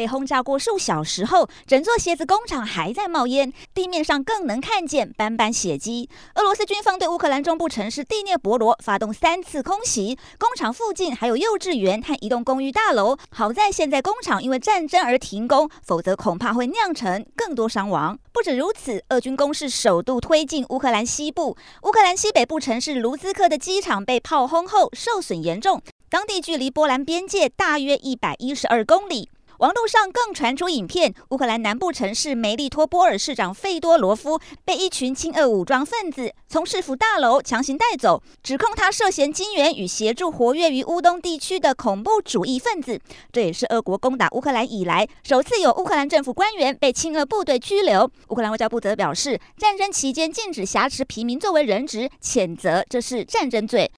被轰炸过数小时后，整座鞋子工厂还在冒烟，地面上更能看见斑斑血迹。俄罗斯军方对乌克兰中部城市第聂伯罗发动三次空袭，工厂附近还有幼稚园和一栋公寓大楼。好在现在工厂因为战争而停工，否则恐怕会酿成更多伤亡。不止如此，俄军攻势首度推进乌克兰西部，乌克兰西北部城市卢兹克的机场被炮轰后受损严重，当地距离波兰边界大约一百一十二公里。网络上更传出影片，乌克兰南部城市梅利托波尔市长费多罗夫被一群亲俄武装分子从市府大楼强行带走，指控他涉嫌金援与协助活跃于乌东地区的恐怖主义分子。这也是俄国攻打乌克兰以来首次有乌克兰政府官员被亲俄部队拘留。乌克兰外交部则表示，战争期间禁止挟持平民作为人质，谴责这是战争罪。